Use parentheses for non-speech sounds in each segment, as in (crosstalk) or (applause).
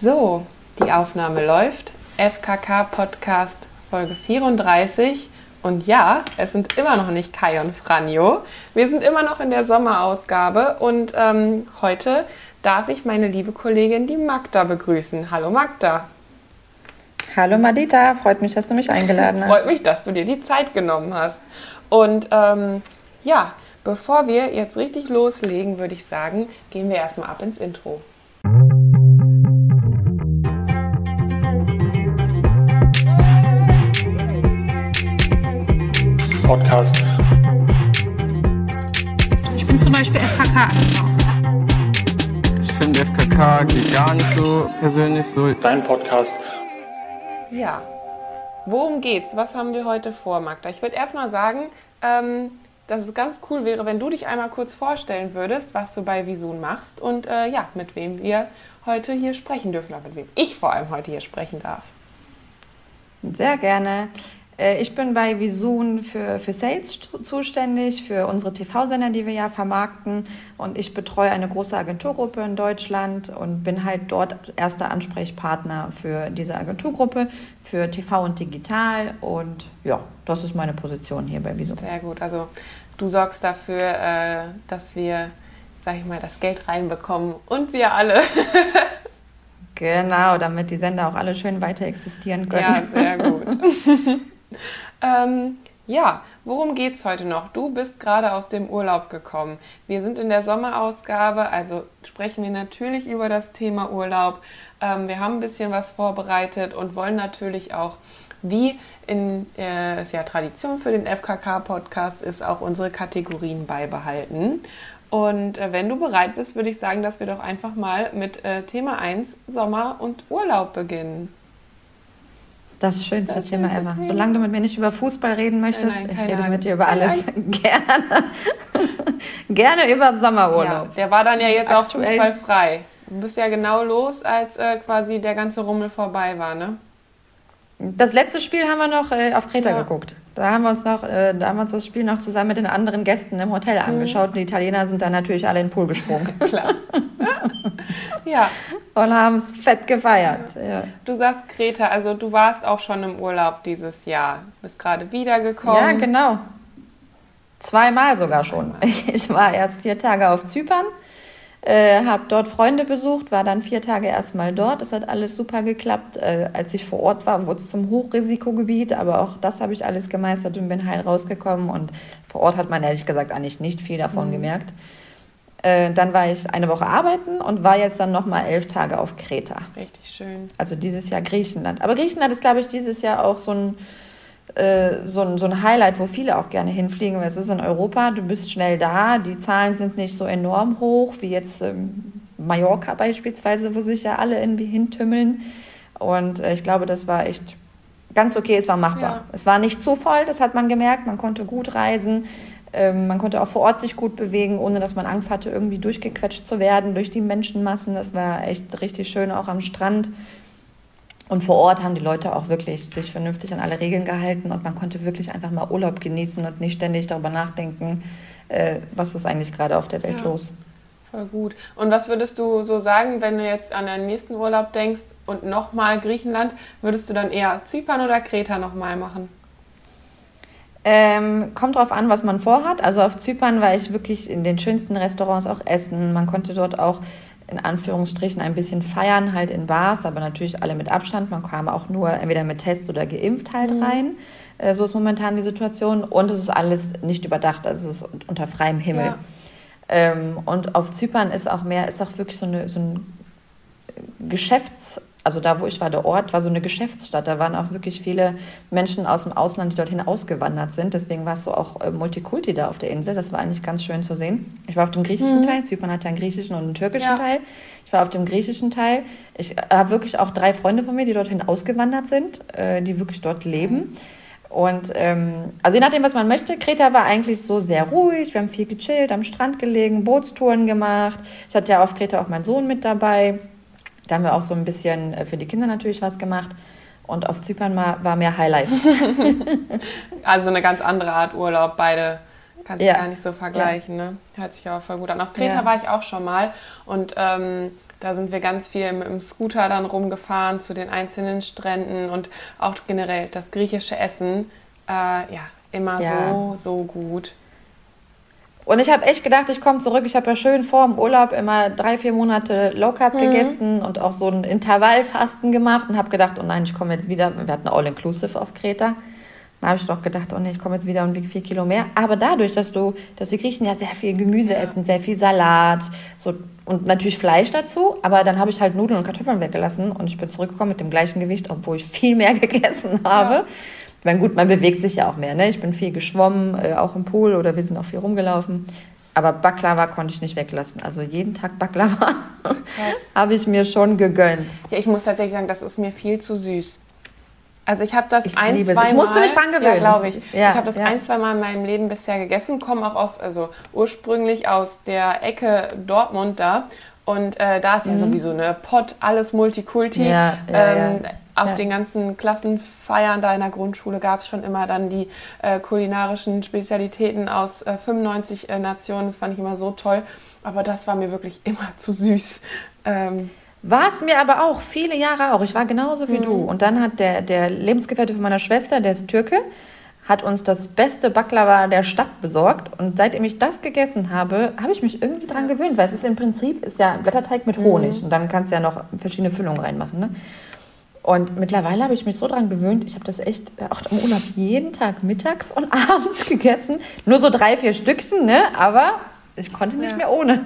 So, die Aufnahme läuft. FKK Podcast Folge 34. Und ja, es sind immer noch nicht Kai und Franjo. Wir sind immer noch in der Sommerausgabe und ähm, heute darf ich meine liebe Kollegin, die Magda, begrüßen. Hallo Magda. Hallo Madita, freut mich, dass du mich eingeladen hast. Freut mich, dass du dir die Zeit genommen hast. Und ähm, ja, bevor wir jetzt richtig loslegen, würde ich sagen, gehen wir erstmal ab ins Intro. Podcast. Ich bin zum Beispiel FKK Ich finde FKK geht gar nicht so persönlich so. Dein Podcast. Ja, worum geht's? Was haben wir heute vor, Magda? Ich würde erstmal sagen, ähm, dass es ganz cool wäre, wenn du dich einmal kurz vorstellen würdest, was du bei Visun machst und äh, ja, mit wem wir heute hier sprechen dürfen, oder mit wem ich vor allem heute hier sprechen darf. Sehr gerne. Äh, Ich bin bei Visun für, für Sales zuständig, für unsere TV-Sender, die wir ja vermarkten. Und ich betreue eine große Agenturgruppe in Deutschland und bin halt dort erster Ansprechpartner für diese Agenturgruppe, für TV und Digital. Und ja, das ist meine Position hier bei Visun. Sehr gut. Also du sorgst dafür, äh, dass wir, sag ich mal, das Geld reinbekommen und wir alle. (laughs) Genau, damit die Sender auch alle schön weiter existieren können. Ja, sehr gut. (laughs) ähm, ja, worum geht's heute noch? Du bist gerade aus dem Urlaub gekommen. Wir sind in der Sommerausgabe, also sprechen wir natürlich über das Thema Urlaub. Ähm, wir haben ein bisschen was vorbereitet und wollen natürlich auch, wie in, äh, es ja Tradition für den FKK-Podcast ist, auch unsere Kategorien beibehalten. Und äh, wenn du bereit bist, würde ich sagen, dass wir doch einfach mal mit äh, Thema 1 Sommer und Urlaub beginnen. Das schönste Thema ever. Solange du mit mir nicht über Fußball reden möchtest, Nein, nein, ich rede Ahnung. mit dir über alles. (laughs) Gerne. (laughs) Gerne über Sommerurlaub. Ja, der war dann ja jetzt auch Aktuell- fußballfrei. Du bist ja genau los, als äh, quasi der ganze Rummel vorbei war, ne? Das letzte Spiel haben wir noch äh, auf Kreta Ja. geguckt. Da haben wir uns noch, äh, da haben wir uns das Spiel noch zusammen mit den anderen Gästen im Mhm. Hotel angeschaut. Und die Italiener sind dann natürlich alle in den Pool gesprungen (laughs) Klar. (laughs) ja, und haben es fett gefeiert. Ja. du sagst Kreta, also du warst auch schon im Urlaub dieses Jahr. Bist gerade wiedergekommen. ja, genau. Zweimal sogar schon. (laughs) Ich war erst vier Tage auf Zypern, äh, habe dort Freunde besucht, war dann vier Tage erstmal dort. Es hat alles super geklappt. Äh, als ich vor Ort war, wurde es zum Hochrisikogebiet, aber auch das habe ich alles gemeistert und bin heil rausgekommen. Und vor Ort hat man ehrlich gesagt eigentlich nicht viel davon gemerkt. Äh, dann war ich eine Woche arbeiten und war jetzt dann nochmal elf Tage auf Kreta. Richtig schön. Also dieses Jahr Griechenland. Aber Griechenland ist, glaube ich, dieses Jahr auch so ein, äh, so, ein, so ein Highlight, wo viele auch gerne hinfliegen, weil es ist in Europa, du bist schnell da, die Zahlen sind nicht so enorm hoch wie jetzt ähm, Mallorca beispielsweise, wo sich ja alle irgendwie hintümmeln. Und äh, ich glaube, das war echt ganz okay, es war machbar. Ja. Es war nicht zu voll, das hat man gemerkt, man konnte gut reisen. Ähm, man konnte auch vor Ort sich gut bewegen, ohne dass man Angst hatte, irgendwie durchgequetscht zu werden durch die Menschenmassen. Das war echt richtig schön, auch am Strand. Und vor Ort haben die Leute auch wirklich sich vernünftig an alle Regeln gehalten und man konnte wirklich einfach mal Urlaub genießen und nicht ständig darüber nachdenken, äh, was ist eigentlich gerade auf der Welt Ja. los. Voll gut. Und was würdest du so sagen, wenn du jetzt an deinen nächsten Urlaub denkst und nochmal Griechenland, würdest du dann eher Zypern oder Kreta nochmal machen? Ähm, kommt drauf an, was man vorhat. Also auf Zypern war ich wirklich in den schönsten Restaurants auch essen. Man konnte dort auch in Anführungsstrichen ein bisschen feiern, halt in Bars, aber natürlich alle mit Abstand. Man kam auch nur entweder mit Test oder geimpft halt rein. Äh, so ist momentan die Situation. Und es ist alles nicht überdacht, also es ist unter freiem Himmel. Ja. Ähm, und auf Zypern ist auch mehr, ist auch wirklich so, eine, so ein Geschäfts-, also da, wo ich war, der Ort war so eine Geschäftsstadt. Da waren auch wirklich viele Menschen aus dem Ausland, die dorthin ausgewandert sind. Deswegen war es so auch äh, Multikulti da auf der Insel. Das war eigentlich ganz schön zu sehen. Ich war auf dem griechischen Teil. Zypern hat ja einen griechischen und einen türkischen Ja. Teil. Ich war auf dem griechischen Teil. Ich habe wirklich auch drei Freunde von mir, die dorthin ausgewandert sind, äh, die wirklich dort leben. Und ähm, also je nachdem, was man möchte, Kreta war eigentlich so sehr ruhig. Wir haben viel gechillt, am Strand gelegen, Bootstouren gemacht. Ich hatte ja auf Kreta auch meinen Sohn mit dabei. Da haben wir auch so ein bisschen äh, für die Kinder natürlich was gemacht. Und auf Zypern war, mehr Highlight. (laughs) Also eine ganz andere Art Urlaub, beide kannst du Ja. gar nicht so vergleichen. Ne? Hört sich aber voll gut an. Auf Kreta Ja. war ich auch schon mal und ähm, Da sind wir ganz viel mit dem Scooter dann rumgefahren zu den einzelnen Stränden und auch generell das griechische Essen. Äh, ja, immer Ja. so, so gut. Und ich habe echt gedacht, ich komme zurück. Ich habe ja schön vor dem Urlaub immer drei, vier Monate Low Carb gegessen und auch so ein Intervallfasten gemacht und habe gedacht, oh nein, ich komme jetzt wieder. Wir hatten All-Inclusive auf Kreta. Da habe ich doch gedacht, oh nee, ich komme jetzt wieder und wiege vier Kilo mehr. Aber dadurch, dass du, dass die Griechen ja sehr viel Gemüse essen, sehr viel Salat, so und natürlich Fleisch dazu, aber dann habe ich halt Nudeln und Kartoffeln weggelassen und ich bin zurückgekommen mit dem gleichen Gewicht, obwohl ich viel mehr (laughs) gegessen habe. Ich meine, gut, man bewegt sich ja auch mehr. Ne? Ich bin viel geschwommen, äh, auch im Pool oder wir sind auch viel rumgelaufen. Aber Baklava konnte ich nicht weglassen. Also jeden Tag Baklava (laughs) habe ich mir schon gegönnt. Ja, ich muss tatsächlich sagen, das ist mir viel zu süß. Also ich habe das Ich ein, zwei Ich musste Mal, mich dran gewöhnen. Ja, glaube ich. Ja, ich habe das ja. ein, zwei Mal in meinem Leben bisher gegessen, komme auch aus, also ursprünglich aus der Ecke Dortmund da. Und äh, da ist ja sowieso eine Pott, alles Multikulti. Mhm. Ja, ja, ähm, ja. Auf den ganzen Klassenfeiern da in der Grundschule gab es schon immer dann die äh, kulinarischen Spezialitäten aus äh, 95 äh, Nationen. Das fand ich immer so toll. Aber das war mir wirklich immer zu süß. Ähm, War es mir aber auch, viele Jahre auch. Ich war genauso wie du. Mhm. Und dann hat der, der Lebensgefährte von meiner Schwester, der ist Türke, hat uns das beste Baklava der Stadt besorgt. Und seitdem ich das gegessen habe, habe ich mich irgendwie dran gewöhnt, weil es ist im Prinzip ist ja Blätterteig mit Honig. Und dann kannst du ja noch verschiedene Füllungen reinmachen. Ne? Und mittlerweile habe ich mich so dran gewöhnt, ich habe das echt äh, auch im Urlaub jeden Tag mittags und (laughs) abends gegessen. Nur so drei, vier Stückchen, ne? aber ich konnte nicht Ja. mehr ohne.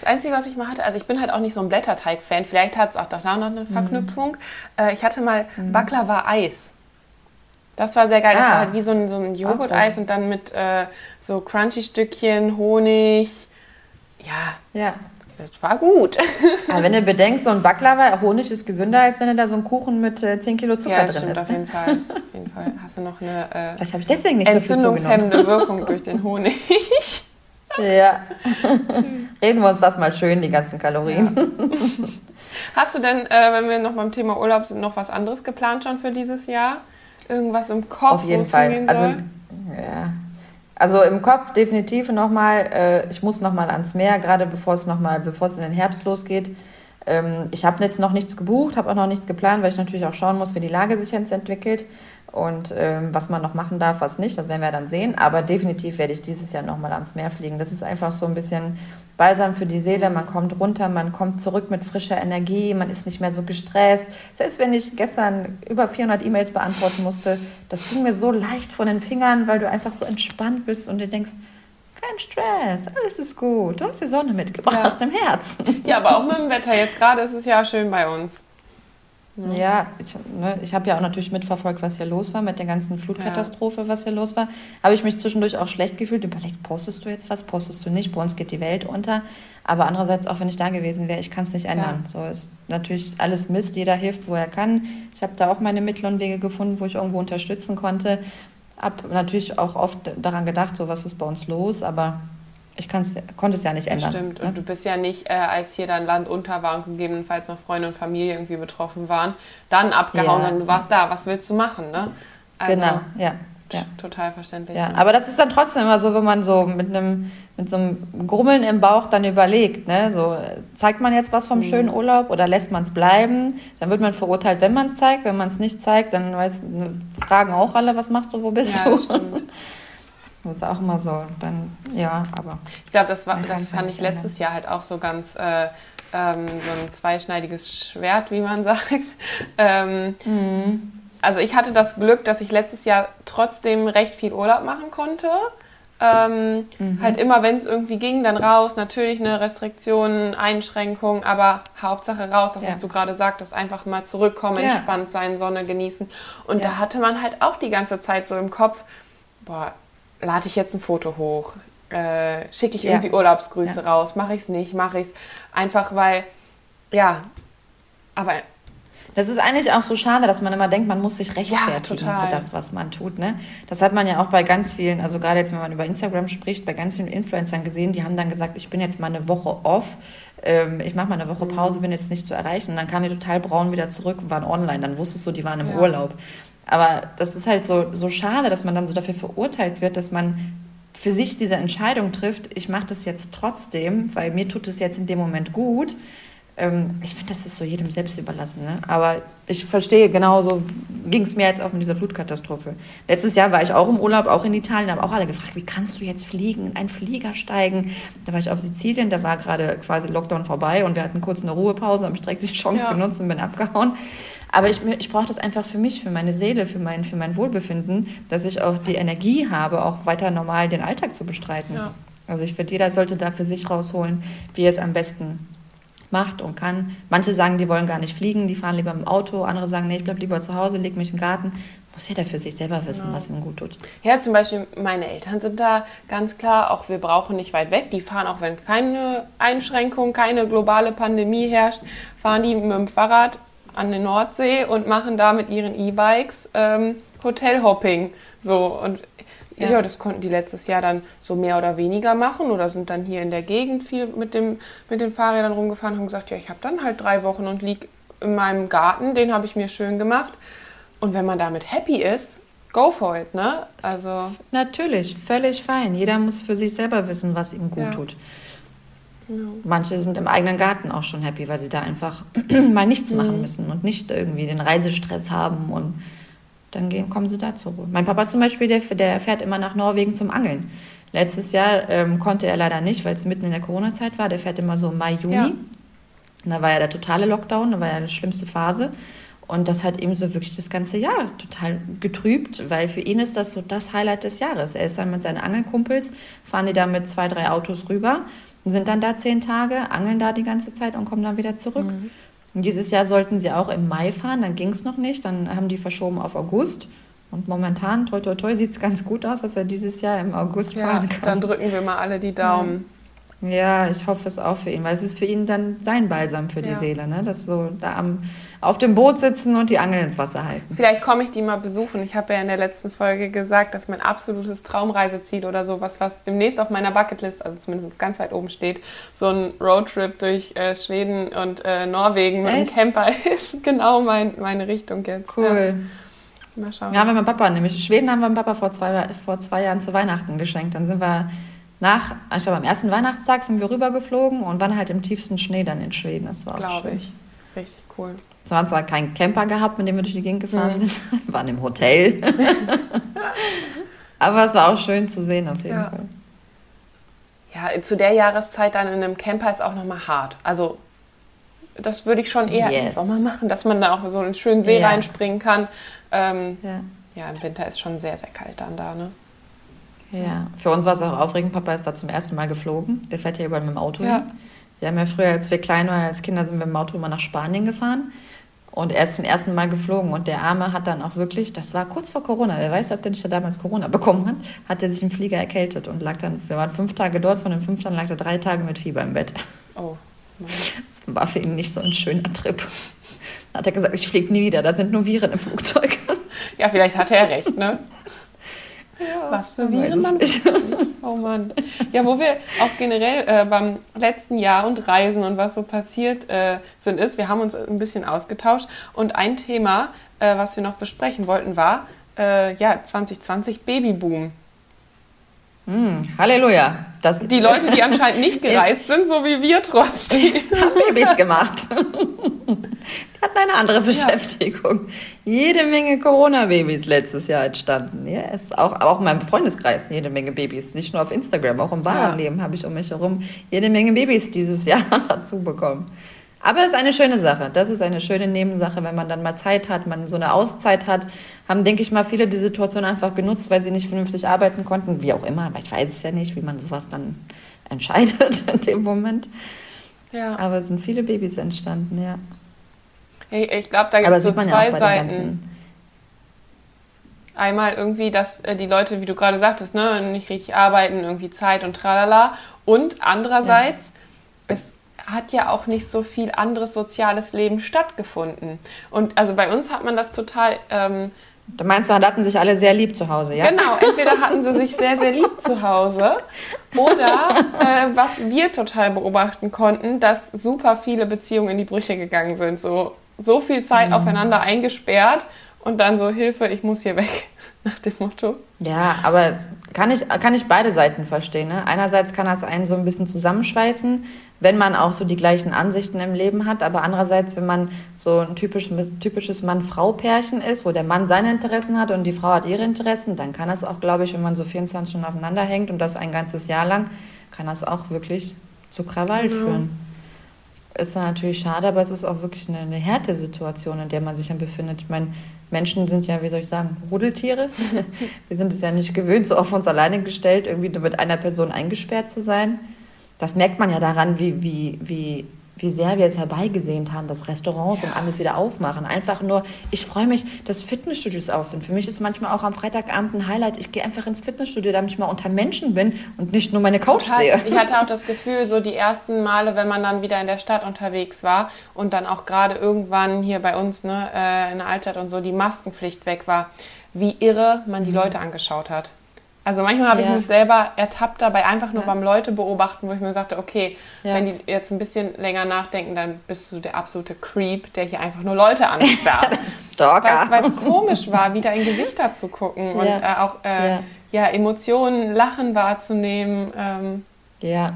Das Einzige, was ich mal hatte, also ich bin halt auch nicht so ein Blätterteig-Fan. Vielleicht hat es auch da noch eine Verknüpfung. Äh, ich hatte mal Baklava-Eis. Das war sehr geil. Das Ah. war halt wie so ein, so ein Joghurt-Eis und dann mit äh, so Crunchy-Stückchen, Honig. Ja, Ja. das war gut. (laughs) Aber wenn du bedenkst, so ein Baklava, Honig ist gesünder, als wenn du da so einen Kuchen mit äh, 10 Kilo Zucker ja, das drin stimmt ist. auf Ne? jeden Fall. Auf jeden Fall. Hast du noch eine äh, Vielleicht ich deswegen nicht so entzündungshemmende Wirkung durch den Honig. (laughs) Ja. Reden wir uns das mal schön, die ganzen Kalorien. Hast du denn, äh, wenn wir noch beim Thema Urlaub sind, noch was anderes geplant schon für dieses Jahr? Irgendwas im Kopf? Auf jeden Fall. Also, ja. also im Kopf definitiv nochmal, äh, ich muss nochmal ans Meer, gerade bevor es noch mal, bevor es in den Herbst losgeht. Ähm, ich habe jetzt noch nichts gebucht, habe auch noch nichts geplant, weil ich natürlich auch schauen muss, wie die Lage sich jetzt entwickelt und ähm, was man noch machen darf, was nicht. Das werden wir dann sehen. Aber definitiv werde ich dieses Jahr nochmal ans Meer fliegen. Das ist einfach so ein bisschen Balsam für die Seele. Man kommt runter, man kommt zurück mit frischer Energie, man ist nicht mehr so gestresst. Selbst wenn ich gestern über 400 E-Mails beantworten musste, das ging mir so leicht von den Fingern, weil du einfach so entspannt bist und dir denkst, kein Stress, alles ist gut. Du hast die Sonne mitgebracht im Herzen. Ja, aber auch mit dem Wetter. Jetzt gerade ist es ja schön bei uns. Ja, ich, ne, ich habe ja auch natürlich mitverfolgt, was hier los war mit der ganzen Flutkatastrophe, was hier los war. Habe ich mich zwischendurch auch schlecht gefühlt, überlegt, postest du jetzt was, postest du nicht, bei uns geht die Welt unter. Aber andererseits, auch wenn ich da gewesen wäre, ich kann es nicht ändern. So ist natürlich alles Mist, jeder hilft, wo er kann. Ich habe da auch meine Mittel und Wege gefunden, wo ich irgendwo unterstützen konnte. Hab natürlich auch oft daran gedacht, so was ist bei uns los, aber ich konnte es ja nicht Das ändern. stimmt. ne? Und du bist ja nicht, äh, als hier dein Land unter war und gegebenenfalls noch Freunde und Familie irgendwie betroffen waren, dann abgehauen, Ja. sondern du warst da. Was willst du machen, ne? Also, genau, ja. ja. Total verständlich. Ja, aber das ist dann trotzdem immer so, wenn man so mit einem mit so einem Grummeln im Bauch dann überlegt, ne? So zeigt man jetzt was vom schönen Urlaub oder lässt man es bleiben? Dann wird man verurteilt, wenn man es zeigt. Wenn man es nicht zeigt, dann weiß, ne, fragen auch alle, was machst du, wo bist ja, du? (laughs) das ist auch immer so. Dann ja, aber Ich glaube, das, war, das fand ich letztes Jahr halt auch so ganz äh, ähm, so ein zweischneidiges Schwert, wie man (laughs) sagt. Ähm, Mhm. Also ich hatte das Glück, dass ich letztes Jahr trotzdem recht viel Urlaub machen konnte. Ähm, Mhm. Halt immer, wenn es irgendwie ging, dann raus. Natürlich eine Restriktion, Einschränkung, aber Hauptsache raus, das Ja. was du gerade sagtest, einfach mal zurückkommen, Ja. entspannt sein, Sonne genießen. Und Ja. da hatte man halt auch die ganze Zeit so im Kopf, boah, lade ich jetzt ein Foto hoch, äh, schicke ich Ja. irgendwie Urlaubsgrüße Ja. raus, mache ich es nicht, mache ich es. Einfach weil, ja, aber Das ist eigentlich auch so schade, dass man immer denkt, man muss sich rechtfertigen total. für das, was man tut. Ne? Das hat man ja auch bei ganz vielen, also gerade jetzt, wenn man über Instagram spricht, bei ganz vielen Influencern gesehen, die haben dann gesagt, ich bin jetzt mal eine Woche off, ähm, ich mache mal eine Woche Pause, bin jetzt nicht zu erreichen. Und dann kamen die total braun wieder zurück und waren online. Dann wusstest du, die waren im Ja. Urlaub. Aber das ist halt so, so schade, dass man dann so dafür verurteilt wird, dass man für sich diese Entscheidung trifft, ich mache das jetzt trotzdem, weil mir tut es jetzt in dem Moment gut Ähm, ich finde, das ist so jedem selbst überlassen. Ne? Aber ich verstehe, genauso ging es mir jetzt auch mit dieser Flutkatastrophe. Letztes Jahr war ich auch im Urlaub, auch in Italien, haben auch alle gefragt, wie kannst du jetzt fliegen, in einen Flieger steigen? Da war ich auf Sizilien, da war gerade quasi Lockdown vorbei und wir hatten kurz eine Ruhepause, habe ich direkt die Chance Ja. genutzt und bin abgehauen. Aber ich, ich brauche das einfach für mich, für meine Seele, für mein, für mein Wohlbefinden, dass ich auch die Energie habe, auch weiter normal den Alltag zu bestreiten. Ja. Also ich finde, jeder sollte da für sich rausholen, wie er es am besten macht und kann. Manche sagen, die wollen gar nicht fliegen, die fahren lieber im Auto. Andere sagen, nee, ich bleib lieber zu Hause, leg mich im Garten. Muss jeder für sich selber wissen, was ihm gut tut. Ja, zum Beispiel meine Eltern sind da ganz klar, auch wir brauchen nicht weit weg. Die fahren auch, wenn keine Einschränkung, keine globale Pandemie herrscht, fahren die mit dem Fahrrad an die Nordsee und machen da mit ihren E-Bikes ähm, Hotelhopping. So und ja. Ja. das konnten die letztes Jahr dann so mehr oder weniger machen oder sind dann hier in der Gegend viel mit, dem, mit den Fahrrädern rumgefahren und haben gesagt, ja, ich habe dann halt drei Wochen und lieg in meinem Garten, den habe ich mir schön gemacht. Und wenn man damit happy ist, go for it, ne? Also, Natürlich, völlig fein. Jeder muss für sich selber wissen, was ihm gut Ja. tut. Genau. Manche sind im eigenen Garten auch schon happy, weil sie da einfach (clears throat) mal nichts machen müssen und nicht irgendwie den Reisestress haben und dann gehen, kommen sie da zur Ruhe. Mein Papa zum Beispiel, der, der fährt immer nach Norwegen zum Angeln. Letztes Jahr ähm, konnte er leider nicht, weil es mitten in der Corona-Zeit war. Der fährt immer so Mai, Juni. Ja. Und da war ja der totale Lockdown, da war ja die schlimmste Phase. Und das hat ihm so wirklich das ganze Jahr total getrübt, weil für ihn ist das so das Highlight des Jahres. Er ist dann mit seinen Angelkumpels, fahren die da mit zwei, drei Autos rüber, sind dann da zehn Tage, angeln da die ganze Zeit und kommen dann wieder zurück. Und dieses Jahr sollten sie auch im Mai fahren, dann ging es noch nicht, dann haben die verschoben auf August. Und momentan, toi toi toi, sieht es ganz gut aus, dass er dieses Jahr im August Ja, fahren dann kann. drücken wir mal alle die Daumen. Ja, ich hoffe es auch für ihn, weil es ist für ihn dann sein Balsam für die Ja. Seele, ne? dass so da am, auf dem Boot sitzen und die Angel ins Wasser halten. Vielleicht komme ich die mal besuchen. Ich habe ja in der letzten Folge gesagt, dass mein absolutes Traumreiseziel oder sowas, was demnächst auf meiner Bucketlist, also zumindest ganz weit oben steht, so ein Roadtrip durch äh, Schweden und äh, Norwegen mit einem? Camper (laughs) ist genau mein, meine Richtung jetzt. Cool. Ja, mal schauen. Ja, haben wir meinem Papa nämlich. Schweden haben wir meinem Papa vor zwei, vor zwei Jahren zu Weihnachten geschenkt. Dann sind wir nach, ich glaube am ersten Weihnachtstag sind wir rübergeflogen und waren halt im tiefsten Schnee dann in Schweden. Das war auch Glaube schön. ich. Richtig cool. Es waren zwar kein Camper gehabt, mit dem wir durch die Gegend gefahren Mhm. sind, wir (laughs) waren im Hotel. (laughs) Aber es war auch schön zu sehen auf jeden Ja. Fall. Ja, zu der Jahreszeit dann in einem Camper ist auch nochmal hart. Also das würde ich schon eher im Yes. Sommer machen, dass man da auch so in einen schönen See Ja. reinspringen kann. Ähm, Ja. ja, im Winter ist schon sehr, sehr kalt dann da, ne? Ja, für uns war es auch aufregend. Papa ist da zum ersten Mal geflogen. Der fährt ja überall mit dem Auto Ja. hin. Wir haben ja früher, als wir klein waren, als Kinder, sind wir dem Auto immer nach Spanien gefahren. Und er ist zum ersten Mal geflogen. Und der Arme hat dann auch wirklich, das war kurz vor Corona, wer weiß, ob der nicht da damals Corona bekommen hat, hat er sich im Flieger erkältet und lag dann, wir waren fünf Tage dort, von den fünf Tagen lag er drei Tage mit Fieber im Bett. Oh. Mann. Das war für ihn nicht so ein schöner Trip. Dann hat er gesagt, ich fliege nie wieder, da sind nur Viren im Flugzeug. Ja, vielleicht hat er recht, ne? Was für Viren man. (laughs) Oh Mann. Ja, wo wir auch generell äh, beim letzten Jahr und Reisen und was so passiert äh, sind, ist, wir haben uns ein bisschen ausgetauscht und ein Thema, äh, was wir noch besprechen wollten, war äh, ja 2020 Babyboom. Hm, Halleluja. Das, Die Leute, die (laughs) anscheinend nicht gereist sind, so wie wir trotzdem. (laughs) haben Babys gemacht. (laughs) Die hatten eine andere Beschäftigung. Jede Menge Corona-Babys letztes Jahr entstanden. Ja, ist auch, auch in meinem Freundeskreis jede Menge Babys. Nicht nur auf Instagram, auch im wahren Ja. Leben habe ich um mich herum jede Menge Babys dieses Jahr dazu bekommen. Aber es ist eine schöne Sache. Das ist eine schöne Nebensache, wenn man dann mal Zeit hat, man so eine Auszeit hat. Haben, denke ich mal, viele die Situation einfach genutzt, weil sie nicht vernünftig arbeiten konnten. Wie auch immer, aber ich weiß es ja nicht, wie man sowas dann entscheidet (laughs) in dem Moment. Ja. Aber es sind viele Babys entstanden, ja. Ich, ich glaube, da gibt es so ja zwei den Seiten. Einmal irgendwie, dass äh, die Leute, wie du gerade sagtest, ne, nicht richtig arbeiten, irgendwie Zeit und tralala. Und andererseits, es hat ja auch nicht so viel anderes soziales Leben stattgefunden. Und also bei uns hat man das total, ähm, Da meinst du, hatten sich alle sehr lieb zu Hause, ja? genau, entweder hatten sie sich sehr, sehr lieb zu Hause oder äh, was wir total beobachten konnten, dass super viele Beziehungen in die Brüche gegangen sind. So, so viel Zeit aufeinander eingesperrt und dann so Hilfe, ich muss hier weg, (laughs) nach dem Motto. Ja, aber kann ich, kann ich beide Seiten verstehen. Ne? Einerseits kann das einen so ein bisschen zusammenschweißen, wenn man auch so die gleichen Ansichten im Leben hat, aber andererseits, wenn man so ein typisches, typisches Mann-Frau-Pärchen ist, wo der Mann seine Interessen hat und die Frau hat ihre Interessen, dann kann das auch, glaube ich, wenn man so 24 Stunden aufeinander hängt und das ein ganzes Jahr lang, kann das auch wirklich zu Krawall mhm. führen. Ist natürlich schade, aber es ist auch wirklich eine, eine Härte-Situation, in der man sich dann befindet. Ich meine, Menschen sind ja, wie soll ich sagen, Rudeltiere. (laughs) wir sind es ja nicht gewöhnt, so auf uns alleine gestellt, irgendwie nur mit einer Person eingesperrt zu sein. Das merkt man ja daran, wie, wie, wie wie sehr wir es herbeigesehnt haben, dass Restaurants ja. und alles wieder aufmachen. Einfach nur, ich freue mich, dass Fitnessstudios auf sind. Für mich ist manchmal auch am Freitagabend ein Highlight, ich gehe einfach ins Fitnessstudio, damit ich mal unter Menschen bin und nicht nur meine Couch Total. sehe. Ich hatte auch das Gefühl, so die ersten Male, wenn man dann wieder in der Stadt unterwegs war und dann auch gerade irgendwann hier bei uns ne, äh, in der Altstadt und so die Maskenpflicht weg war, wie irre man die mhm. Leute angeschaut hat. Also manchmal habe ja. ich mich selber ertappt dabei, einfach nur ja. beim Leute beobachten, wo ich mir sagte, okay, ja. wenn die jetzt ein bisschen länger nachdenken, dann bist du der absolute Creep, der hier einfach nur Leute ansperrt. (laughs) Stalker. Weil es komisch war, wieder in Gesichter zu gucken und äh, auch äh, ja. Emotionen, Lachen wahrzunehmen. Ähm. Ja,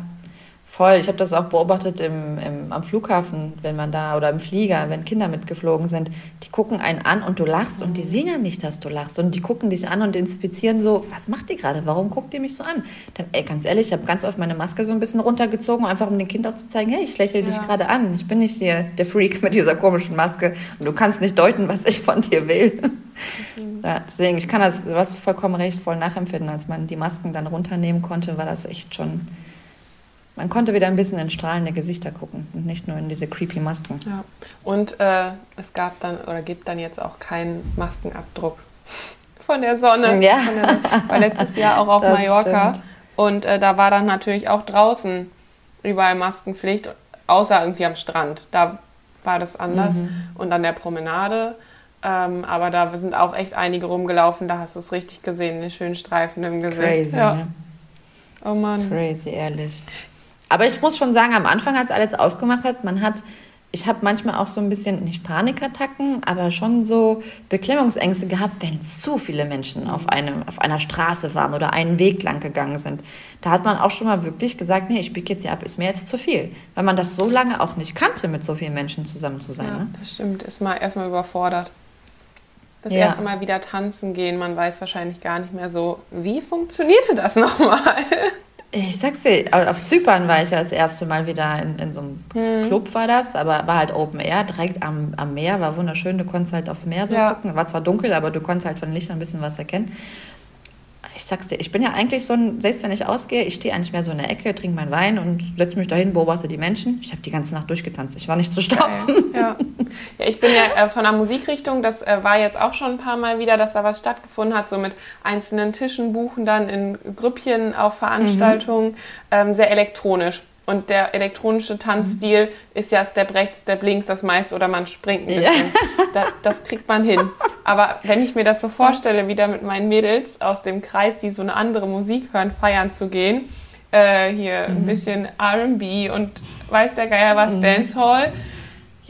Voll, ich habe das auch beobachtet im, im, am Flughafen, wenn man da oder im Flieger, wenn Kinder mitgeflogen sind. Die gucken einen an und du lachst und die sehen ja nicht, dass du lachst. Und die gucken dich an und inspizieren so, was macht die gerade? Warum guckt ihr mich so an? Dann, ey, ganz ehrlich, ich habe ganz oft meine Maske so ein bisschen runtergezogen, einfach um dem Kind auch zu zeigen, hey, ich lächle ja. dich gerade an. Ich bin nicht hier der Freak mit dieser komischen Maske und du kannst nicht deuten, was ich von dir will. Mhm. Ja, deswegen, ich kann das, was vollkommen recht, voll nachempfinden. Als man die Masken dann runternehmen konnte, war das echt schon man konnte wieder ein bisschen in strahlende Gesichter gucken und nicht nur in diese creepy Masken. Ja. Und äh, es gab dann oder gibt dann jetzt auch keinen Maskenabdruck (laughs) von der Sonne. Ja. Der, war letztes Jahr auch auf das Mallorca. Stimmt. Und äh, da war dann natürlich auch draußen überall Maskenpflicht, außer irgendwie am Strand. Da war das anders. Mhm. Und an der Promenade. Ähm, aber da sind auch echt einige rumgelaufen, da hast du es richtig gesehen, den schönen Streifen im Gesicht. Crazy, ja. Ne? Oh Mann. Crazy, ehrlich. Aber ich muss schon sagen, am Anfang, als alles aufgemacht hat, man hat, ich habe manchmal auch so ein bisschen, nicht Panikattacken, aber schon so Beklemmungsängste gehabt, wenn zu viele Menschen auf, einem, auf einer Straße waren oder einen Weg lang gegangen sind. Da hat man auch schon mal wirklich gesagt, nee, ich biege jetzt hier ab, ist mir jetzt zu viel. Weil man das so lange auch nicht kannte, mit so vielen Menschen zusammen zu sein. Ja, ne? das stimmt, ist mal erstmal überfordert. Das ja. erste Mal wieder tanzen gehen, man weiß wahrscheinlich gar nicht mehr so, wie funktionierte das (laughs) nochmal? Ich sag's dir, auf Zypern war ich ja das erste Mal wieder in, in so einem hm. Club, war das, aber war halt Open Air, direkt am, am Meer, war wunderschön. Du konntest halt aufs Meer so ja. gucken. War zwar dunkel, aber du konntest halt von Lichtern ein bisschen was erkennen ich sag's dir, ich bin ja eigentlich so ein, selbst wenn ich ausgehe, ich stehe eigentlich mehr so in der Ecke, trinke meinen Wein und setze mich dahin, beobachte die Menschen. Ich habe die ganze Nacht durchgetanzt. Ich war nicht zu stoppen. Ja, ja. ich bin ja äh, von der Musikrichtung, das äh, war jetzt auch schon ein paar Mal wieder, dass da was stattgefunden hat, so mit einzelnen Tischen buchen, dann in Grüppchen auf Veranstaltungen, mhm. ähm, sehr elektronisch. Und der elektronische Tanzstil mhm. ist ja Step rechts, Step links das meiste oder man springt ein bisschen. Ja. Das, das kriegt man hin. Aber wenn ich mir das so vorstelle, wieder mit meinen Mädels aus dem Kreis, die so eine andere Musik hören, feiern zu gehen, äh, hier mhm. ein bisschen RB und weiß der Geier was, mhm. Dancehall.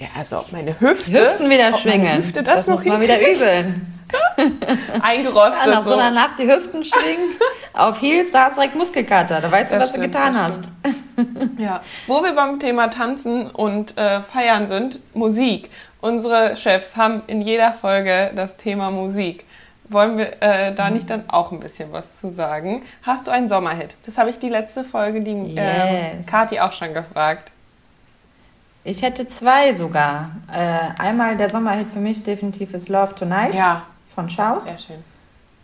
Ja, also meine Hüfte. Hüften wieder schwingen. Hüfte das, das muss man wieder übeln. (laughs) Eingerostet. Ja, nach so einer Nacht die Hüften schwingen, auf Heels, da hast du direkt Muskelkater. Da weißt du, was stimmt, du getan hast. ja. Wo wir beim Thema Tanzen und äh, Feiern sind, Musik. Unsere Chefs haben in jeder Folge das Thema Musik. Wollen wir äh, da nicht dann auch ein bisschen was zu sagen? Hast du einen Sommerhit? Das habe ich die letzte Folge, die äh, yes. Kati auch schon gefragt. Ich hätte zwei sogar. Äh, einmal der Sommerhit für mich definitiv ist Love Tonight. Ja von Schaus. Sehr schön.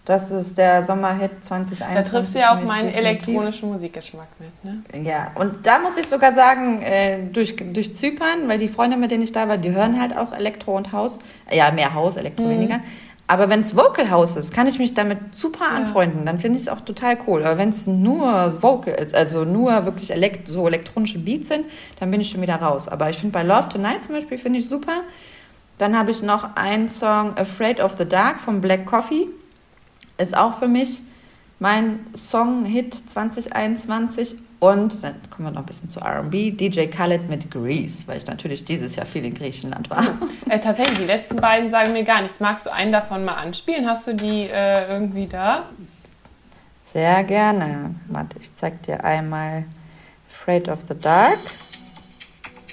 Das ist der Sommerhit 2021. Da triffst du ja auch meinen definitiv. elektronischen Musikgeschmack mit, ne? Ja, und da muss ich sogar sagen, äh, durch, durch Zypern, weil die Freunde, mit denen ich da war, die hören halt auch Elektro und Haus. Ja, mehr Haus, Elektro mhm. weniger. Aber wenn es Vocal House ist, kann ich mich damit super ja. anfreunden. Dann finde ich es auch total cool. Aber wenn es nur Vocal ist, also nur wirklich elekt so elektronische Beats sind, dann bin ich schon wieder raus. Aber ich finde bei Love Tonight zum Beispiel, finde ich super. Dann habe ich noch einen Song Afraid of the Dark von Black Coffee. Ist auch für mich mein Song-Hit 2021. Und dann kommen wir noch ein bisschen zu R&B. DJ Khaled mit Grease, weil ich natürlich dieses Jahr viel in Griechenland war. (laughs) Äh, tatsächlich, die letzten beiden sagen mir gar nichts. Magst du einen davon mal anspielen? Hast du die äh, irgendwie da? Sehr gerne. Warte, ich zeig dir einmal Afraid of the Dark.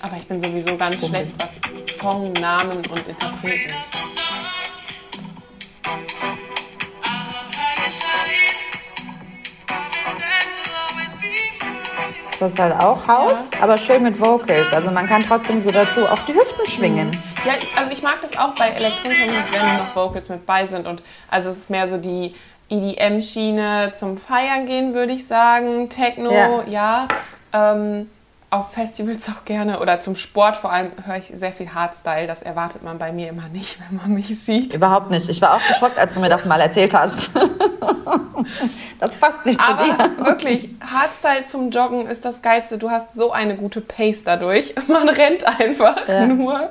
Aber ich bin sowieso ganz Wo schlecht, was Songnamen und Interpreten. Das ist halt auch Haus, aber schön mit Vocals. Also man kann trotzdem so dazu auf die Hüften schwingen. Ja, also ich mag das auch bei elektronischer Musik, wenn noch Vocals mit bei sind. Und also es ist mehr so die EDM-Schiene zum Feiern gehen, würde ich sagen. Techno, ja. Ja. Ähm, auf Festivals auch gerne. Oder zum Sport vor allem höre ich sehr viel Hardstyle. Das erwartet man bei mir immer nicht, (laughs) wenn man mich sieht. Überhaupt nicht. Ich war auch geschockt, als du mir das mal erzählt hast. (laughs) Das passt nicht zu dir. Aber wirklich, Hardstyle zum Joggen ist das Geilste. Du hast so eine gute Pace dadurch. (laughs) Man rennt einfach Ja. nur.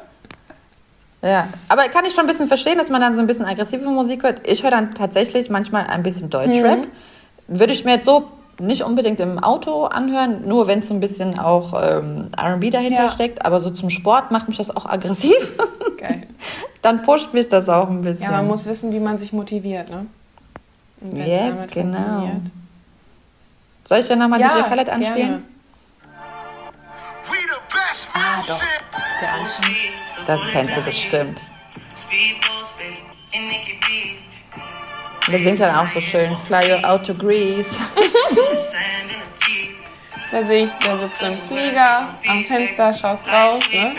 Ja, aber kann ich schon ein bisschen verstehen, dass man dann so ein bisschen aggressive Musik hört. Ich höre dann tatsächlich manchmal ein bisschen Deutschrap. Würde ich mir jetzt so nicht unbedingt im Auto anhören, nur wenn so ein bisschen auch ähm, R&B dahinter Ja. steckt. Aber so zum Sport macht mich das auch aggressiv. Geil. (laughs) dann pusht mich das auch ein bisschen. Ja, man muss wissen, wie man sich motiviert, ne? Jetzt, damit genau. Soll ich dann nochmal Ja, DJ Khaled gerne. anspielen? Best Ah, doch. Der Anfang. Das kennst du bestimmt. Der singt dann auch so schön. Fly you out to Greece. (laughs) Da sehe ich, der sitzt im Flieger, am Fenster, schaust raus, ne?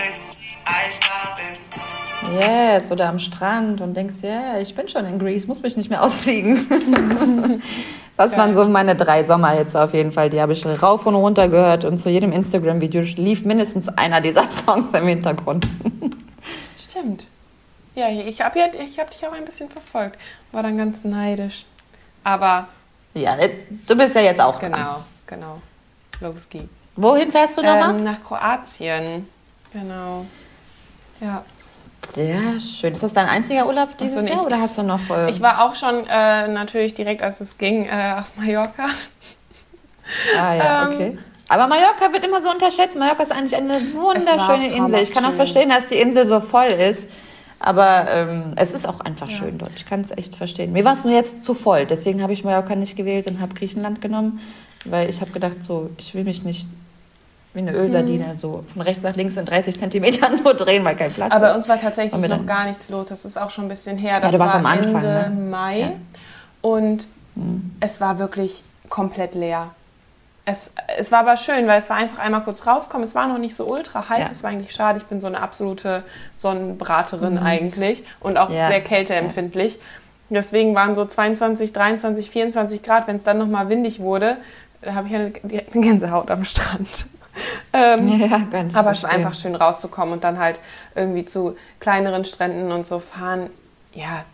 Yes, oder am Strand und denkst, ja, ich bin schon in Greece, muss mich nicht mehr ausfliegen. (laughs) das waren so meine drei Sommerhits auf jeden Fall. Die habe ich rauf und runter gehört und zu jedem Instagram-Video lief mindestens einer dieser (laughs) Songs im Hintergrund. Stimmt. Ja, ich habe hab dich auch ein bisschen verfolgt. War dann ganz neidisch. Aber ja, du bist ja jetzt auch dran. genau, genau. Geht's. Wohin fährst du nochmal? Ähm, nach Kroatien. Genau. Ja. Sehr schön. Ist das dein einziger Urlaub dieses nee, Jahr oder hast du noch... Äh, Ich war auch schon äh, natürlich direkt, als es ging, äh, auf Mallorca. Ah ja, (laughs) Ähm, okay. Aber Mallorca wird immer so unterschätzt. Mallorca ist eigentlich eine wunderschöne Insel. Ich kann auch verstehen, dass die Insel so voll ist. Aber ähm, es ist auch einfach schön dort. Ich kann es echt verstehen. Mir war es nur jetzt zu voll. Deswegen habe ich Mallorca nicht gewählt und habe Griechenland genommen. Weil ich habe gedacht, so, ich will mich nicht wie eine Ölsardine Mhm. so von rechts nach links in 30 Zentimetern (laughs) nur drehen, weil kein Platz Aber bei ist. uns war tatsächlich noch dann- gar nichts los. Das ist auch schon ein bisschen her. Das du warst war am Anfang, Ende ne? Mai. Ja. Und es war wirklich komplett leer. Es, es war aber schön, weil es war einfach einmal kurz rauskommen. Es war noch nicht so ultra heiß. Ja. Es war eigentlich schade. Ich bin so eine absolute Sonnenbraterin eigentlich und auch Mhm. Ja. sehr kälteempfindlich. Deswegen waren so 22, 23, 24 Grad. Wenn es dann nochmal windig wurde, da habe ich eine, (laughs) Gänsehaut am Strand. (laughs) ähm, Ja, ganz aber es war einfach schön rauszukommen und dann halt irgendwie zu kleineren Stränden und so fahren. Ja,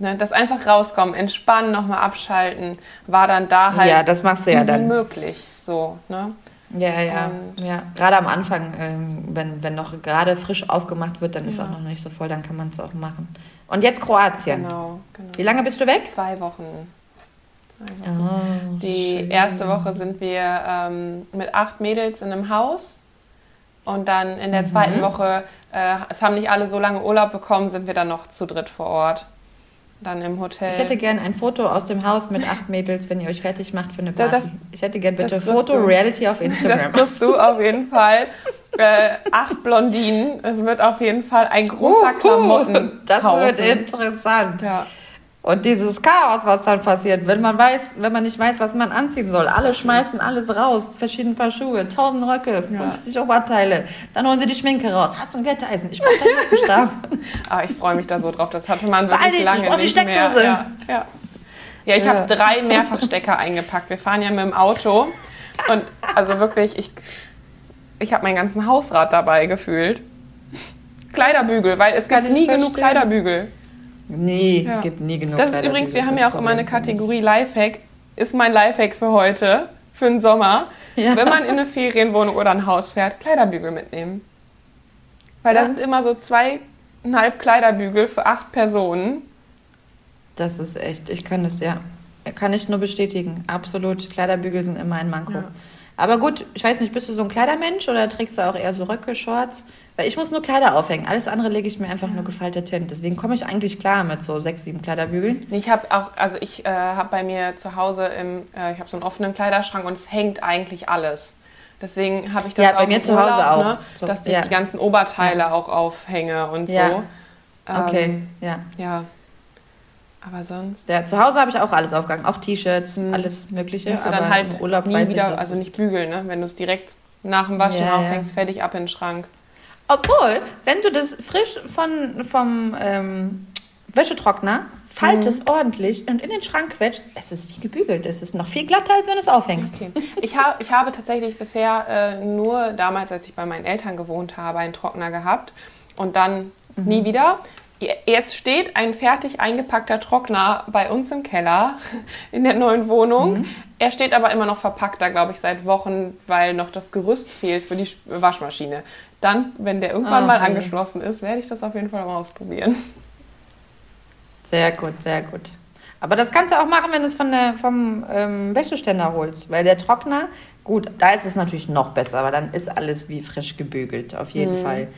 ne, das einfach rauskommen, entspannen, nochmal abschalten, war dann da halt Ja, das machst du ja dann. möglich. So, ne? Ja, ja, Und- ja. Gerade am Anfang, ähm, wenn, wenn noch gerade frisch aufgemacht wird, dann ist Ja. auch noch nicht so voll, dann kann man es auch machen. Und jetzt Kroatien. Genau, genau. Wie lange bist du weg? Zwei Wochen. Oh, Die schön. erste Woche sind wir ähm, mit acht Mädels in einem Haus. Und dann in Mhm. der zweiten Woche, äh, es haben nicht alle so lange Urlaub bekommen, sind wir dann noch zu dritt vor Ort. Dann im Hotel. Ich hätte gern ein Foto aus dem Haus mit acht Mädels, wenn ihr euch fertig macht für eine Party. das- ich hätte gern bitte das Foto du. Reality auf Das Instagram. kriegst du auf jeden Fall. Äh, acht Blondinen. Es wird auf jeden Fall ein großer Klamotten. das wird interessant. Ja. Und dieses Chaos, was dann passiert, wenn man weiß, wenn man nicht weiß, was man anziehen soll. Alle schmeißen alles raus, verschiedene Paar Schuhe, tausend Röcke, 50 Oberteile. Dann holen sie die Schminke raus. Hast du ein Glätteisen? Ich brauch deinen Nackenstab. (laughs) Aber ich freue mich da so drauf. Das hatte man wirklich Beeil dich, ich lange brauch die. Steckdose. Ja, ja. ja ich Ja. habe drei Mehrfachstecker eingepackt. Wir fahren ja mit dem Auto. Und also wirklich, ich, ich habe meinen ganzen Hausrat dabei gefühlt. Kleiderbügel, weil es Kann gibt nie genug verstehen. Kleiderbügel. Nee, Ja. es gibt nie genug Das ist Kleiderbügel, übrigens, wir das haben ja auch immer eine. Kategorie Lifehack. Ist mein Lifehack für heute, für den Sommer. Ja. Wenn man in eine Ferienwohnung oder ein Haus fährt, Kleiderbügel mitnehmen. Weil Ja. da sind immer so zweieinhalb Kleiderbügel für acht Personen. Das ist echt, ich kann das ja. Kann ich nur bestätigen. Absolut. Kleiderbügel sind immer ein Manko. Aber gut, ich weiß nicht, bist du so ein Kleidermensch oder trägst du auch eher so Röcke, Shorts? Weil ich muss nur Kleider aufhängen. Alles andere lege ich mir einfach nur gefaltet hin. Deswegen komme ich eigentlich klar mit so sechs, sieben Kleiderbügeln. Ich habe auch, also ich äh, habe bei mir zu Hause im, äh, ich habe so einen offenen Kleiderschrank und es hängt eigentlich alles. Deswegen habe ich das Ja, auch bei mir zu Hause Urlaub, auch. Ne, So, dass ich ja. die ganzen Oberteile auch aufhänge und Ja. so. Okay, Ähm, ja. ja. Aber sonst ja. Zu Hause habe ich auch alles aufgegangen. Auch T-Shirts, alles Mögliche. musst du dann halt im Urlaub nie wieder, ich, also nicht bügeln, ne? wenn du es direkt nach dem Waschen Ja, ja. aufhängst, fertig ab in den Schrank. Obwohl, wenn du das frisch von, vom ähm, Wäschetrockner faltest Mhm. ordentlich und in den Schrank quetschst, es ist wie gebügelt. Es ist noch viel glatter, als wenn du es aufhängst. Ich, ha ich habe tatsächlich bisher äh, nur damals, als ich bei meinen Eltern gewohnt habe, einen Trockner gehabt und dann Mhm. nie wieder. Je- Jetzt steht ein fertig eingepackter Trockner bei uns im Keller (laughs) in der neuen Wohnung. Mhm. Er steht aber immer noch verpackt da, glaube ich, seit Wochen, weil noch das Gerüst fehlt für die Sch- Waschmaschine. Dann, wenn der irgendwann Ah, mal okay. angeschlossen ist, werde ich das auf jeden Fall mal ausprobieren. Sehr gut, sehr gut. Aber das kannst du auch machen, wenn du es von der, vom ähm, Wäscheständer holst. Weil der Trockner, gut, da ist es natürlich noch besser, aber dann ist alles wie frisch gebügelt, auf jeden Mhm. Fall.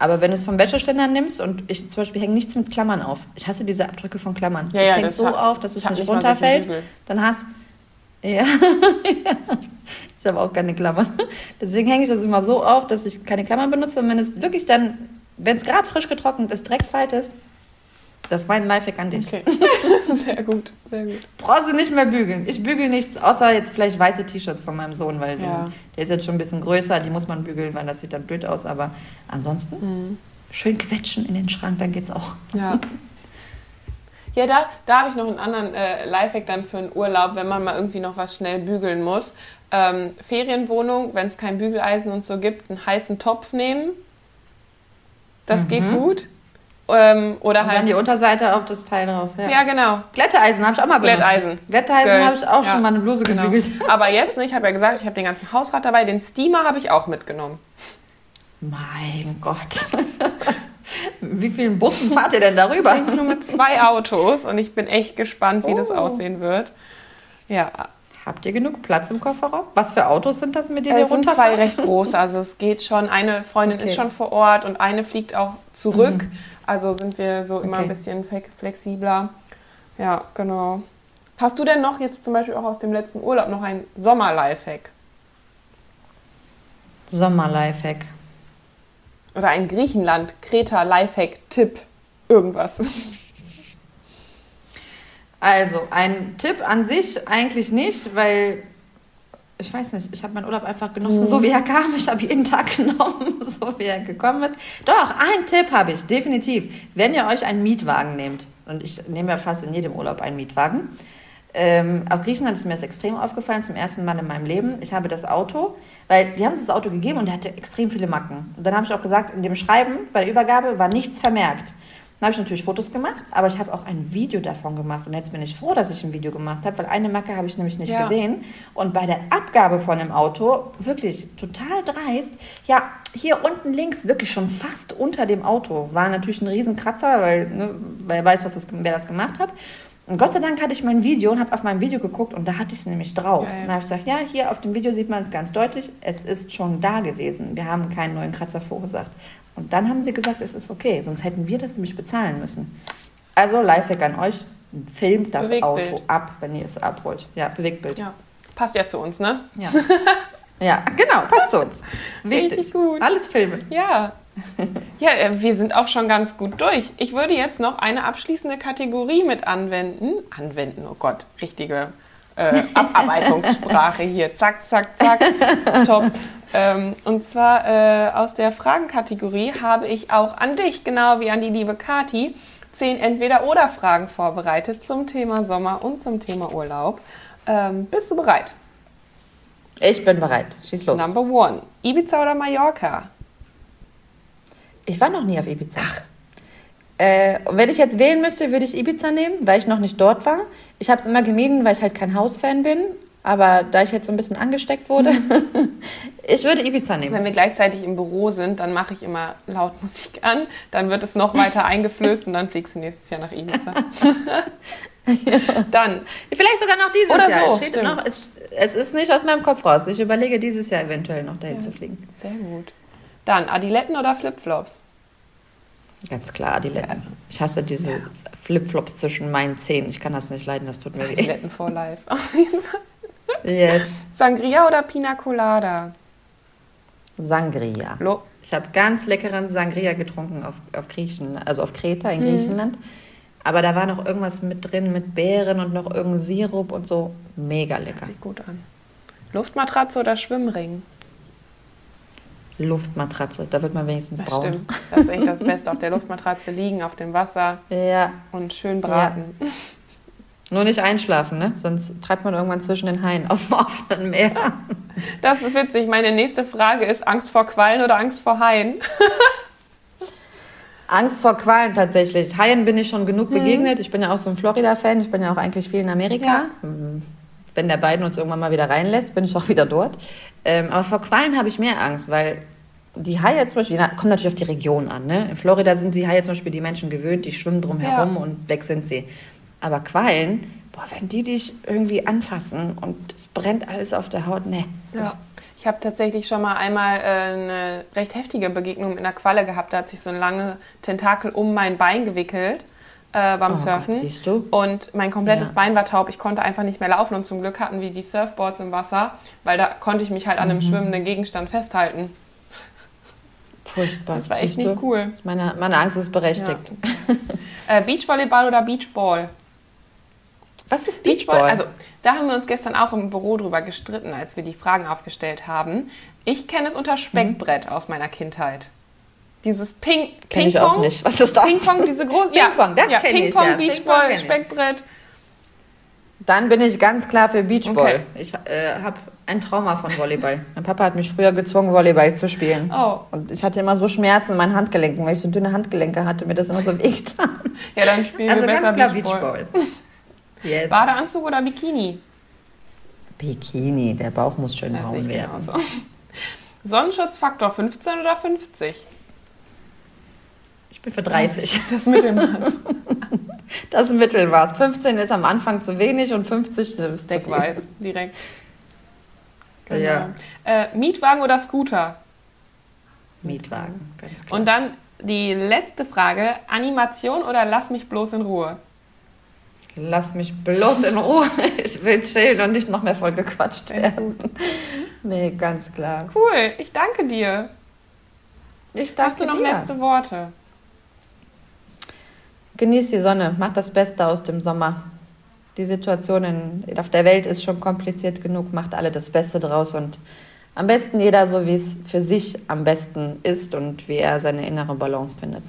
Aber wenn du es vom Wäscheständer nimmst und ich zum Beispiel hänge nichts mit Klammern auf. Ich hasse diese Abdrücke von Klammern. Ja, ich ja, hänge so auf, dass es nicht runterfällt. Bügel. Dann hast ja. (laughs) ich habe auch keine Klammern. Deswegen hänge ich das immer so auf, dass ich keine Klammern benutze. Und wenn es wirklich dann, wenn es gerade frisch getrocknet ist, direkt faltet, das ist mein Lifehack an dich. Okay. (laughs) sehr gut, sehr gut. Brauchst du nicht mehr bügeln. Ich bügel nichts, außer jetzt vielleicht weiße T-Shirts von meinem Sohn, weil Ja. der ist jetzt schon ein bisschen größer, die muss man bügeln, weil das sieht dann blöd aus. Aber ansonsten Mhm. schön quetschen in den Schrank, dann geht's auch. Ja. (laughs) Ja, da, da habe ich noch einen anderen äh, Lifehack dann für einen Urlaub, wenn man mal irgendwie noch was schnell bügeln muss. Ähm, Ferienwohnung, wenn es kein Bügeleisen und so gibt, einen heißen Topf nehmen. Das geht gut. Ähm, oder Mhm. Und dann halt. die Unterseite auf das Teil drauf. Ja. ja, genau. Glätteisen habe ich auch mal benutzt. Glätteisen. Glätteisen habe ich auch Ja, schon mal eine Bluse genau. gebügelt. (laughs) Aber jetzt, ne, ich habe ja gesagt, ich habe den ganzen Hausrat dabei. Den Steamer habe ich auch mitgenommen. Mein Gott. (laughs) Wie vielen Bussen fahrt ihr denn darüber? Nur mit zwei Autos und ich bin echt gespannt, wie das Oh. aussehen wird. Ja, Habt ihr genug Platz im Kofferraum? Was für Autos sind das, mit denen ihr Es sind zwei runterfahrt? recht große, also es geht schon. Eine Freundin ist Okay. schon vor Ort und eine fliegt auch zurück. Also sind wir so immer Okay. ein bisschen fle- flexibler. Ja, genau. Hast du denn noch jetzt zum Beispiel auch aus dem letzten Urlaub noch ein Sommer-Lifehack? Sommer-Lifehack. Oder ein Griechenland, Kreta Lifehack-Tipp? Irgendwas. Also, ein Tipp an sich eigentlich nicht, weil ich weiß nicht, ich habe meinen Urlaub einfach genossen, so wie er kam. Ich habe jeden Tag (laughs) genommen, so wie er gekommen ist. Doch, einen Tipp habe ich, definitiv. Wenn ihr euch einen Mietwagen nehmt, und ich nehme ja fast in jedem Urlaub einen Mietwagen, ähm, auf Griechenland ist mir das extrem aufgefallen, zum ersten Mal in meinem Leben. Ich habe das Auto, weil die haben uns das Auto gegeben und der hatte extrem viele Macken. Und dann habe ich auch gesagt, in dem Schreiben bei der Übergabe war nichts vermerkt. Dann habe ich natürlich Fotos gemacht, aber ich habe auch ein Video davon gemacht. Und jetzt bin ich froh, dass ich ein Video gemacht habe, weil eine Macke habe ich nämlich nicht Ja. gesehen. Und bei der Abgabe von dem Auto, wirklich total dreist, ja, hier unten links, wirklich schon fast unter dem Auto, war natürlich ein Riesenkratzer, weil, ne, wer weiß, was das, wer das gemacht hat. Und Gott sei Dank hatte ich mein Video und habe auf mein Video geguckt und da hatte ich es nämlich drauf. Geil. Dann habe ich gesagt, ja, hier auf dem Video sieht man es ganz deutlich, es ist schon da gewesen. Wir haben keinen neuen Kratzer verursacht. Und dann haben sie gesagt, es ist okay, sonst hätten wir das nämlich bezahlen müssen. Also Lifehack an euch, filmt das Bewegtbild. Auto ab, wenn ihr es abholt. Ja, Bewegtbild. Ja, das passt ja zu uns, ne? Ja. ja, genau, passt zu uns. Wichtig. Richtig gut. Alles filmen. Ja. (laughs) Ja, äh, wir sind auch schon ganz gut durch. Ich würde jetzt noch eine abschließende Kategorie mit anwenden. Anwenden, oh Gott, richtige äh, (laughs) Abarbeitungssprache hier. Zack, zack, zack. (laughs) Top. Ähm, und zwar äh, aus der Fragenkategorie habe ich auch an dich, genau wie an die liebe Kati, zehn Entweder-Oder-Fragen vorbereitet zum Thema Sommer und zum Thema Urlaub. Ähm, bist du bereit? Ich bin bereit. Schieß los. Number one. Ibiza oder Mallorca? Ich war noch nie auf Ibiza. Äh, und wenn ich jetzt wählen müsste, würde ich Ibiza nehmen, weil ich noch nicht dort war. Ich habe es immer gemieden, weil ich halt kein Hausfan bin. Aber da ich jetzt so ein bisschen angesteckt wurde, (laughs) ich würde Ibiza nehmen. Wenn wir gleichzeitig im Büro sind, dann mache ich immer laut (laughs) Musik an, dann wird es noch weiter eingeflößt und dann fliegst du nächstes Jahr nach Ibiza. (laughs) Dann, Vielleicht sogar noch dieses Oder Jahr. so, es, steht noch, es, es ist nicht aus meinem Kopf raus. Ich überlege dieses Jahr eventuell noch dahin zu fliegen. sehr gut. Dann, Adiletten oder Flipflops? Ganz klar, Adiletten. Ich hasse diese Flipflops zwischen meinen Zähnen. Ich kann das nicht leiden, das tut mir weh. Adiletten for life. (laughs) Yes. Sangria oder Pina Colada? Sangria. Lo Ich habe ganz leckeren Sangria getrunken auf, auf Griechen, also auf Kreta in Griechenland. Aber da war noch irgendwas mit drin mit Beeren und noch irgendein Sirup und so. Mega lecker. sieht gut an. Luftmatratze oder Schwimmring? Luftmatratze, da wird man wenigstens Das braun. stimmt. Das ist echt das Beste. Auf der Luftmatratze liegen, auf dem Wasser Ja, und schön braten. nur nicht einschlafen, ne? Sonst treibt man irgendwann zwischen den Haien auf dem (laughs) offenen Meer. Das ist witzig. Meine nächste Frage ist Angst vor Quallen oder Angst vor Haien? Angst vor Qualen tatsächlich. Haien bin ich schon genug begegnet. Ich bin ja auch so ein Florida-Fan. Ich bin ja auch eigentlich viel in Amerika. Mhm. Wenn der beiden uns irgendwann mal wieder reinlässt, bin ich auch wieder dort. Ähm, aber vor Qualen habe ich mehr Angst, weil die Haie zum Beispiel, na, kommt natürlich auf die Region an. Ne? In Florida sind die Haie zum Beispiel die Menschen gewöhnt, die schwimmen drum Ja. herum und weg sind sie. Aber Quallen, boah, wenn die dich irgendwie anfassen und es brennt alles auf der Haut, ne. Ja. Ich habe tatsächlich schon mal einmal äh, eine recht heftige Begegnung mit einer Qualle gehabt. Da hat sich so ein lange Tentakel um mein Bein gewickelt äh, beim Oh Surfen. Gott, siehst du? Und mein komplettes Ja. Bein war taub. Ich konnte einfach nicht mehr laufen. Und zum Glück hatten wir die Surfboards im Wasser, weil da konnte ich mich halt Mhm. an einem schwimmenden Gegenstand festhalten. Furchtbar. Das war echt siehst nicht du? cool. Meine, meine Angst ist berechtigt. Äh, Beachvolleyball oder Beachball? Was ist Beachball, Beachball? also da haben wir uns gestern auch im Büro drüber gestritten, als wir die Fragen aufgestellt haben. Ich kenne es unter Speckbrett aus meiner Kindheit. Dieses Ping Kenn ich auch nicht. Was ist das? Ping-Pong, diese großen. Ping-Pong, das ja, kenn ich, Ping-Pong, ja. Beachball, kenn ich. Speckbrett. Dann bin ich ganz klar für Beachball. Okay. Ich äh, habe ein Trauma von Volleyball. Mein Papa hat mich früher gezwungen, Volleyball zu spielen. Oh. Und ich hatte immer so Schmerzen in meinen Handgelenken, weil ich so dünne Handgelenke hatte, mir das immer so (laughs) wehgetan. Ja, dann spielen Also wir besser ganz klar Beachball. Beachball. Yes. Badeanzug oder Bikini? Bikini, der Bauch muss schön braun werden. genauso. (laughs) Sonnenschutzfaktor 15 oder 50? Ich bin für 30. (laughs) Das Mittelmaß. (laughs) Das Mittelmaß. 15 ist am Anfang zu wenig und 50 ist zu viel. Direkt. Genau. Ja. Äh, Mietwagen oder Scooter? Mietwagen, ganz klar. Und dann die letzte Frage: Animation oder lass mich bloß in Ruhe? Lass mich bloß in Ruhe. (laughs) Ich will chillen und nicht noch mehr voll gequatscht werden. Nee, ganz klar. Cool, ich danke dir. Ich danke Hast du noch dir. letzte Worte? Genieß die Sonne, mach das Beste aus dem Sommer. Die Situation in, auf der Welt ist schon kompliziert genug, macht alle das Beste draus und am besten jeder so, wie es für sich am besten ist und wie er seine innere Balance findet.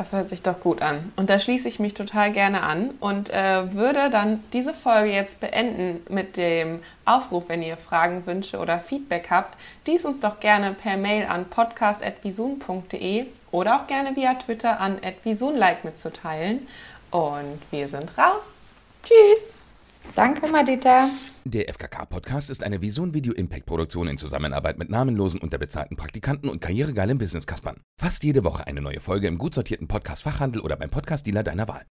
Das hört sich doch gut an. Und da schließe ich mich total gerne an und äh, würde dann diese Folge jetzt beenden mit dem Aufruf, wenn ihr Fragen, Wünsche oder Feedback habt, dies uns doch gerne per Mail an podcast.visun.de oder auch gerne via Twitter an @visunlike mitzuteilen. Und wir sind raus. Tschüss! Danke, Madita. Der FKK-Podcast ist eine Vision Video Impact Produktion in Zusammenarbeit mit namenlosen, unterbezahlten Praktikanten und karrieregeilen Business-Kaspern. Fast jede Woche eine neue Folge im gut sortierten Podcast-Fachhandel oder beim Podcast-Dealer deiner Wahl.